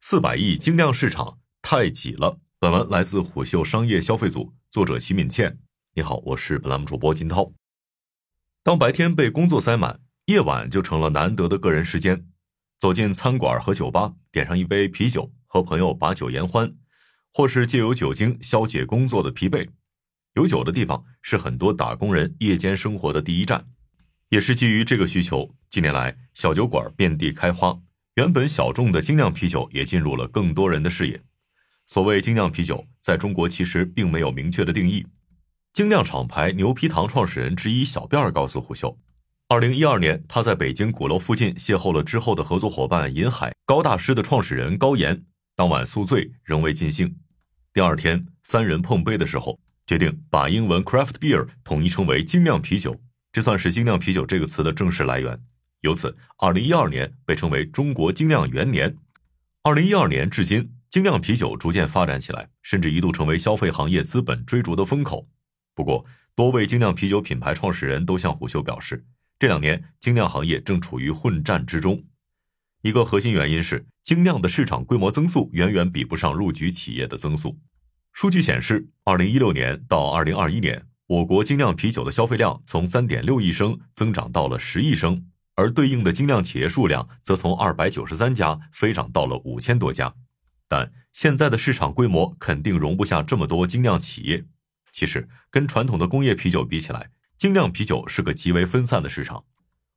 四百亿精酿市场太挤了。本文来自虎嗅商业消费组，作者齐敏倩。你好，我是本栏目主播金涛。当白天被工作塞满，夜晚就成了难得的个人时间。走进餐馆和酒吧，点上一杯啤酒，和朋友把酒言欢，或是借由酒精消解工作的疲惫。有酒的地方是很多打工人夜间生活的第一站，也是基于这个需求，近年来小酒馆遍地开花。原本小众的精酿啤酒也进入了更多人的视野。所谓精酿啤酒，在中国其实并没有明确的定义。精酿厂牌牛皮糖创始人之一小辫儿告诉胡秀，二零一二年他在北京鼓楼附近邂逅了之后的合作伙伴银海高大师的创始人高岩，当晚宿醉仍未尽兴。第二天三人碰杯的时候，决定把英文 craft beer 统一称为精酿啤酒，这算是精酿啤酒这个词的正式来源。由此，二零一二年被称为中国精酿元年。二零一二年至今，精酿啤酒逐渐发展起来，甚至一度成为消费行业资本追逐的风口。不过，多位精酿啤酒品牌创始人都向虎嗅表示，这两年精酿行业正处于混战之中。一个核心原因是，精酿的市场规模增速远远比不上入局企业的增速。数据显示，二零一六年到二零二一年，我国精酿啤酒的消费量从三点六亿升增长到了十亿升。而对应的精酿企业数量则从二百九十三家飞涨到了五千多家，但现在的市场规模肯定容不下这么多精酿企业。其实，跟传统的工业啤酒比起来，精酿啤酒是个极为分散的市场。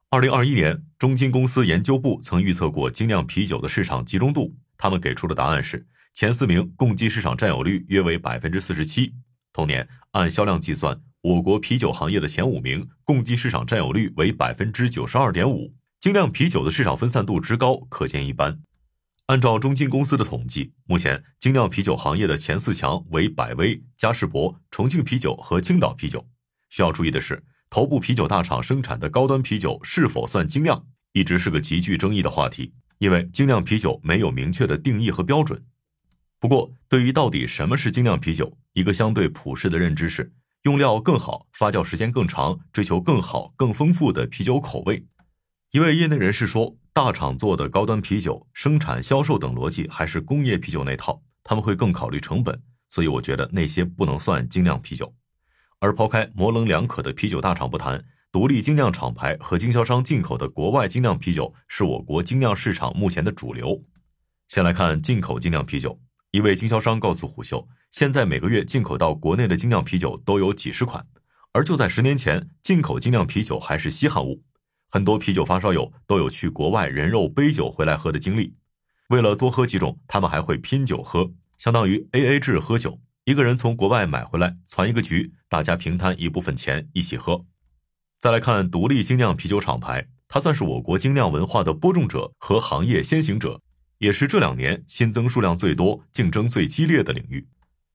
二零二一年，中金公司研究部曾预测过精酿啤酒的市场集中度，他们给出的答案是前四名共计市场占有率约为百分之四十七。同年，按销量计算。我国啤酒行业的前五名共计市场占有率为百分之九十二点五，精酿啤酒的市场分散度之高可见一斑。按照中金公司的统计，目前精酿啤酒行业的前四强为百威、嘉士伯、重庆啤酒和青岛啤酒。需要注意的是，头部啤酒大厂生产的高端啤酒是否算精酿，一直是个极具争议的话题，因为精酿啤酒没有明确的定义和标准。不过，对于到底什么是精酿啤酒，一个相对普世的认知是。用料更好，发酵时间更长，追求更好、更丰富的啤酒口味。一位业内人士说：“大厂做的高端啤酒，生产、销售等逻辑还是工业啤酒那套，他们会更考虑成本，所以我觉得那些不能算精酿啤酒。”而抛开模棱两可的啤酒大厂不谈，独立精酿厂牌和经销商进口的国外精酿啤酒是我国精酿市场目前的主流。先来看进口精酿啤酒。一位经销商告诉虎嗅，现在每个月进口到国内的精酿啤酒都有几十款，而就在十年前，进口精酿啤酒还是稀罕物。很多啤酒发烧友都有去国外人肉背酒回来喝的经历。为了多喝几种，他们还会拼酒喝，相当于 A A 制喝酒。一个人从国外买回来，攒一个局，大家平摊一部分钱一起喝。再来看独立精酿啤酒厂牌，它算是我国精酿文化的播种者和行业先行者。也是这两年新增数量最多、竞争最激烈的领域。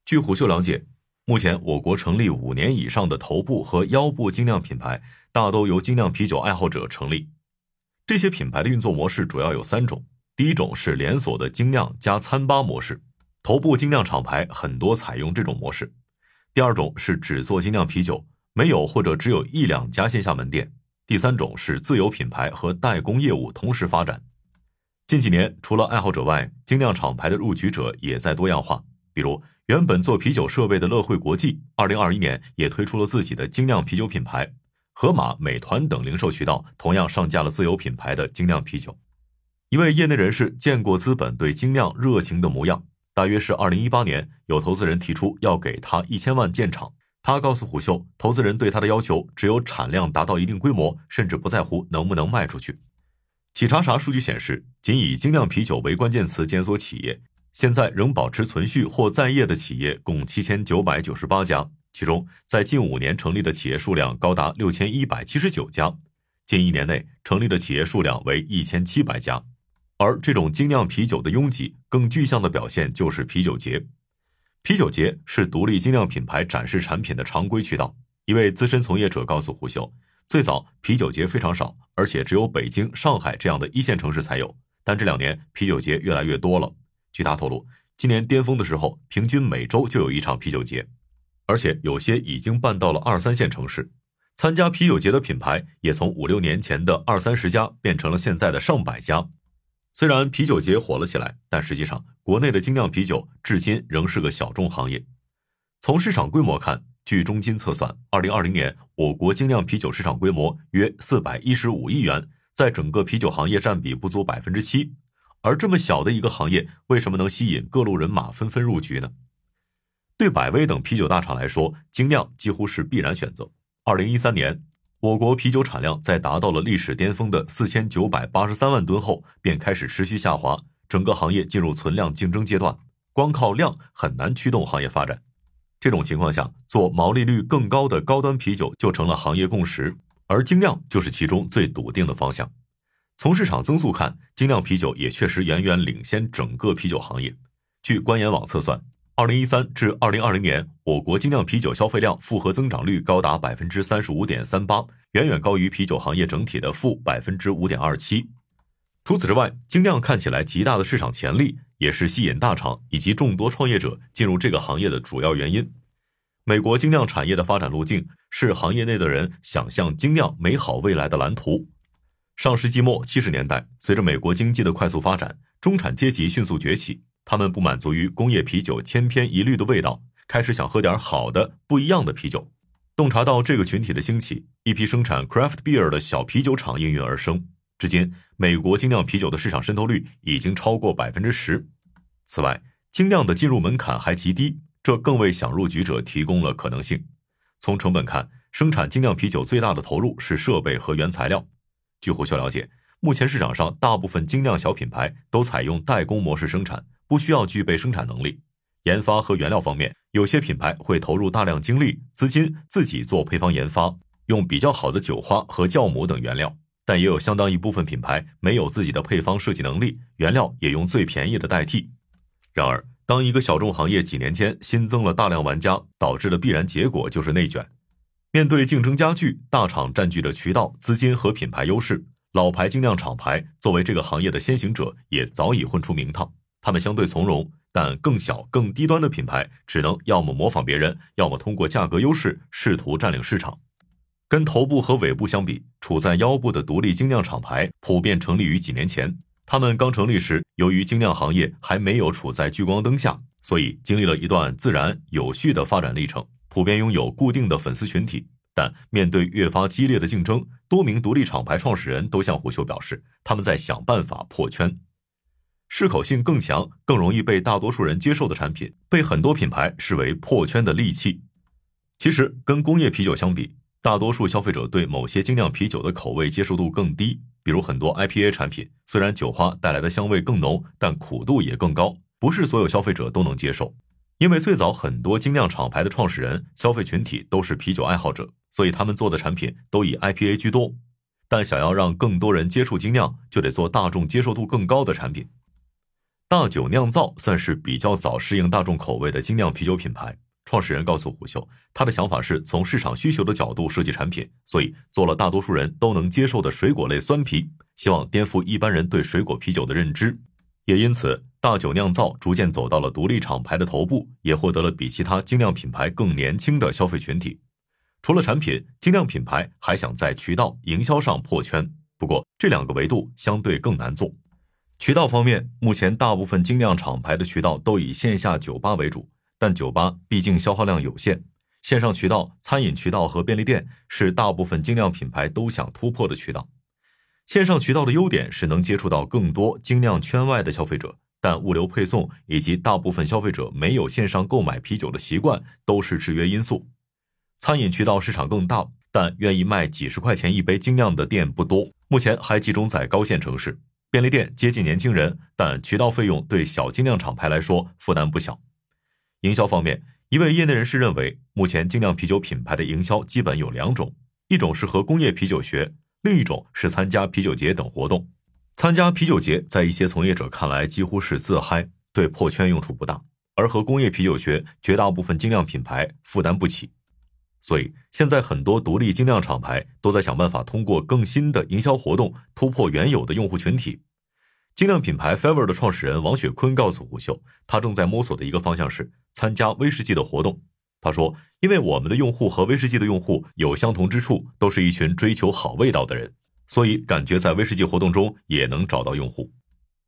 据虎嗅了解，目前我国成立五年以上的头部和腰部精酿品牌，大都由精酿啤酒爱好者成立。这些品牌的运作模式主要有三种：第一种是连锁的精酿加餐吧模式，头部精酿厂牌很多采用这种模式；第二种是只做精酿啤酒，没有或者只有一两家线下门店；第三种是自有品牌和代工业务同时发展。近几年，除了爱好者外，精酿厂牌的入局者也在多样化。比如，原本做啤酒设备的乐惠国际，二零二一年也推出了自己的精酿啤酒品牌。盒马、美团等零售渠道同样上架了自有品牌的精酿啤酒。一位业内人士见过资本对精酿热情的模样，大约是二零一八年，有投资人提出要给他一千万建厂，他告诉虎嗅，投资人对他的要求只有产量达到一定规模，甚至不在乎能不能卖出去。企查查数据显示，仅以精酿啤酒为关键词检索企业，现在仍保持存续或在业的企业共七千九百九十八家，其中在近五年成立的企业数量高达六千一百七十九家，近一年内成立的企业数量为一千七百家。而这种精酿啤酒的拥挤，更具象的表现就是啤酒节。啤酒节是独立精酿品牌展示产品的常规渠道。一位资深从业者告诉胡秀。最早啤酒节非常少，而且只有北京、上海这样的一线城市才有。但这两年啤酒节越来越多了。据他透露，今年巅峰的时候，平均每周就有一场啤酒节，而且有些已经办到了二三线城市。参加啤酒节的品牌也从五六年前的二三十家变成了现在的上百家。虽然啤酒节火了起来，但实际上国内的精酿啤酒至今仍是个小众行业。从市场规模看，据中金测算，二零二零年我国精酿啤酒市场规模约四百一十五亿元，在整个啤酒行业占比不足百分之七。而这么小的一个行业，为什么能吸引各路人马纷纷入局呢？对百威等啤酒大厂来说，精酿几乎是必然选择。二零一三年，我国啤酒产量在达到了历史巅峰的四千九百八十三万吨后，便开始持续下滑，整个行业进入存量竞争阶段。光靠量很难驱动行业发展。这种情况下，做毛利率更高的高端啤酒就成了行业共识，而精酿就是其中最笃定的方向。从市场增速看，精酿啤酒也确实远远领先整个啤酒行业。据官研网测算，二零一三至二零二零年，我国精酿啤酒消费量复合增长率高达百分之三十五点三八，远远高于啤酒行业整体的负百分之五点二七。除此之外，精酿看起来极大的市场潜力，也是吸引大厂以及众多创业者进入这个行业的主要原因。美国精酿产业的发展路径是行业内的人想象精酿美好未来的蓝图。上世纪末七十年代，随着美国经济的快速发展，中产阶级迅速崛起。他们不满足于工业啤酒千篇一律的味道，开始想喝点好的、不一样的啤酒。洞察到这个群体的兴起，一批生产 craft beer 的小啤酒厂应运而生。至今，美国精酿啤酒的市场渗透率已经超过百分之十。此外，精酿的进入门槛还极低，这更为想入局者提供了可能性。从成本看，生产精酿啤酒最大的投入是设备和原材料。据胡秀了解，目前市场上大部分精酿小品牌都采用代工模式生产，不需要具备生产能力。研发和原料方面，有些品牌会投入大量精力、资金自己做配方研发，用比较好的酒花和酵母等原料。但也有相当一部分品牌没有自己的配方设计能力，原料也用最便宜的代替。然而，当一个小众行业几年间新增了大量玩家，导致的必然结果就是内卷。面对竞争加剧，大厂占据着渠道、资金和品牌优势，老牌精酿厂牌作为这个行业的先行者，也早已混出名堂。他们相对从容，但更小、更低端的品牌只能要么模仿别人，要么通过价格优势试图占领市场。跟头部和尾部相比，处在腰部的独立精酿厂牌普遍成立于几年前。他们刚成立时，由于精酿行业还没有处在聚光灯下，所以经历了一段自然有序的发展历程。普遍拥有固定的粉丝群体，但面对越发激烈的竞争，多名独立厂牌创始人都向虎嗅表示，他们在想办法破圈。适口性更强、更容易被大多数人接受的产品，被很多品牌视为破圈的利器。其实，跟工业啤酒相比，大多数消费者对某些精酿啤酒的口味接受度更低。比如很多 IPA 产品，虽然酒花带来的香味更浓，但苦度也更高，不是所有消费者都能接受。因为最早很多精酿厂牌的创始人消费群体都是啤酒爱好者，所以他们做的产品都以 IPA 居多。但想要让更多人接触精酿，就得做大众接受度更高的产品。大酒酿造算是比较早适应大众口味的精酿啤酒品牌。创始人告诉虎嗅，他的想法是从市场需求的角度设计产品，所以做了大多数人都能接受的水果类酸啤，希望颠覆一般人对水果啤酒的认知。也因此，大酒酿造逐渐走到了独立厂牌的头部，也获得了比其他精酿品牌更年轻的消费群体。除了产品，精酿品牌还想在渠道营销上破圈，不过这两个维度相对更难做。渠道方面，目前大部分精酿厂牌的渠道都以线下酒吧为主，但酒吧毕竟消耗量有限，线上渠道、餐饮渠道和便利店是大部分精酿品牌都想突破的渠道。线上渠道的优点是能接触到更多精酿圈外的消费者，但物流配送以及大部分消费者没有线上购买啤酒的习惯都是制约因素。餐饮渠道市场更大，但愿意卖几十块钱一杯精酿的店不多，目前还集中在高线城市。便利店接近年轻人，但渠道费用对小精酿厂牌来说负担不小。营销方面，一位业内人士认为，目前精酿啤酒品牌的营销基本有两种，一种是和工业啤酒学。另一种是参加啤酒节等活动，参加啤酒节在一些从业者看来几乎是自嗨，对破圈用处不大。而和工业啤酒学，绝大部分精酿品牌负担不起。所以现在很多独立精酿厂牌都在想办法通过更新的营销活动突破原有的用户群体。精酿品牌 Fever 的创始人王雪坤告诉胡秀，他正在摸索的一个方向是参加威士忌的活动。他说：“因为我们的用户和威士忌的用户有相同之处，都是一群追求好味道的人，所以感觉在威士忌活动中也能找到用户。”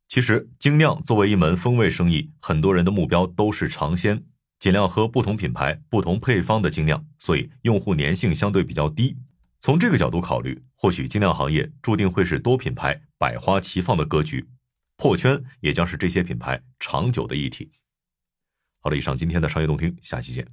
其实精酿作为一门风味生意，很多人的目标都是尝鲜，尽量喝不同品牌、不同配方的精酿，所以用户粘性相对比较低。从这个角度考虑，或许精酿行业注定会是多品牌、百花齐放的格局，破圈也将是这些品牌长久的议题。好了，以上今天的商业动听，下期见。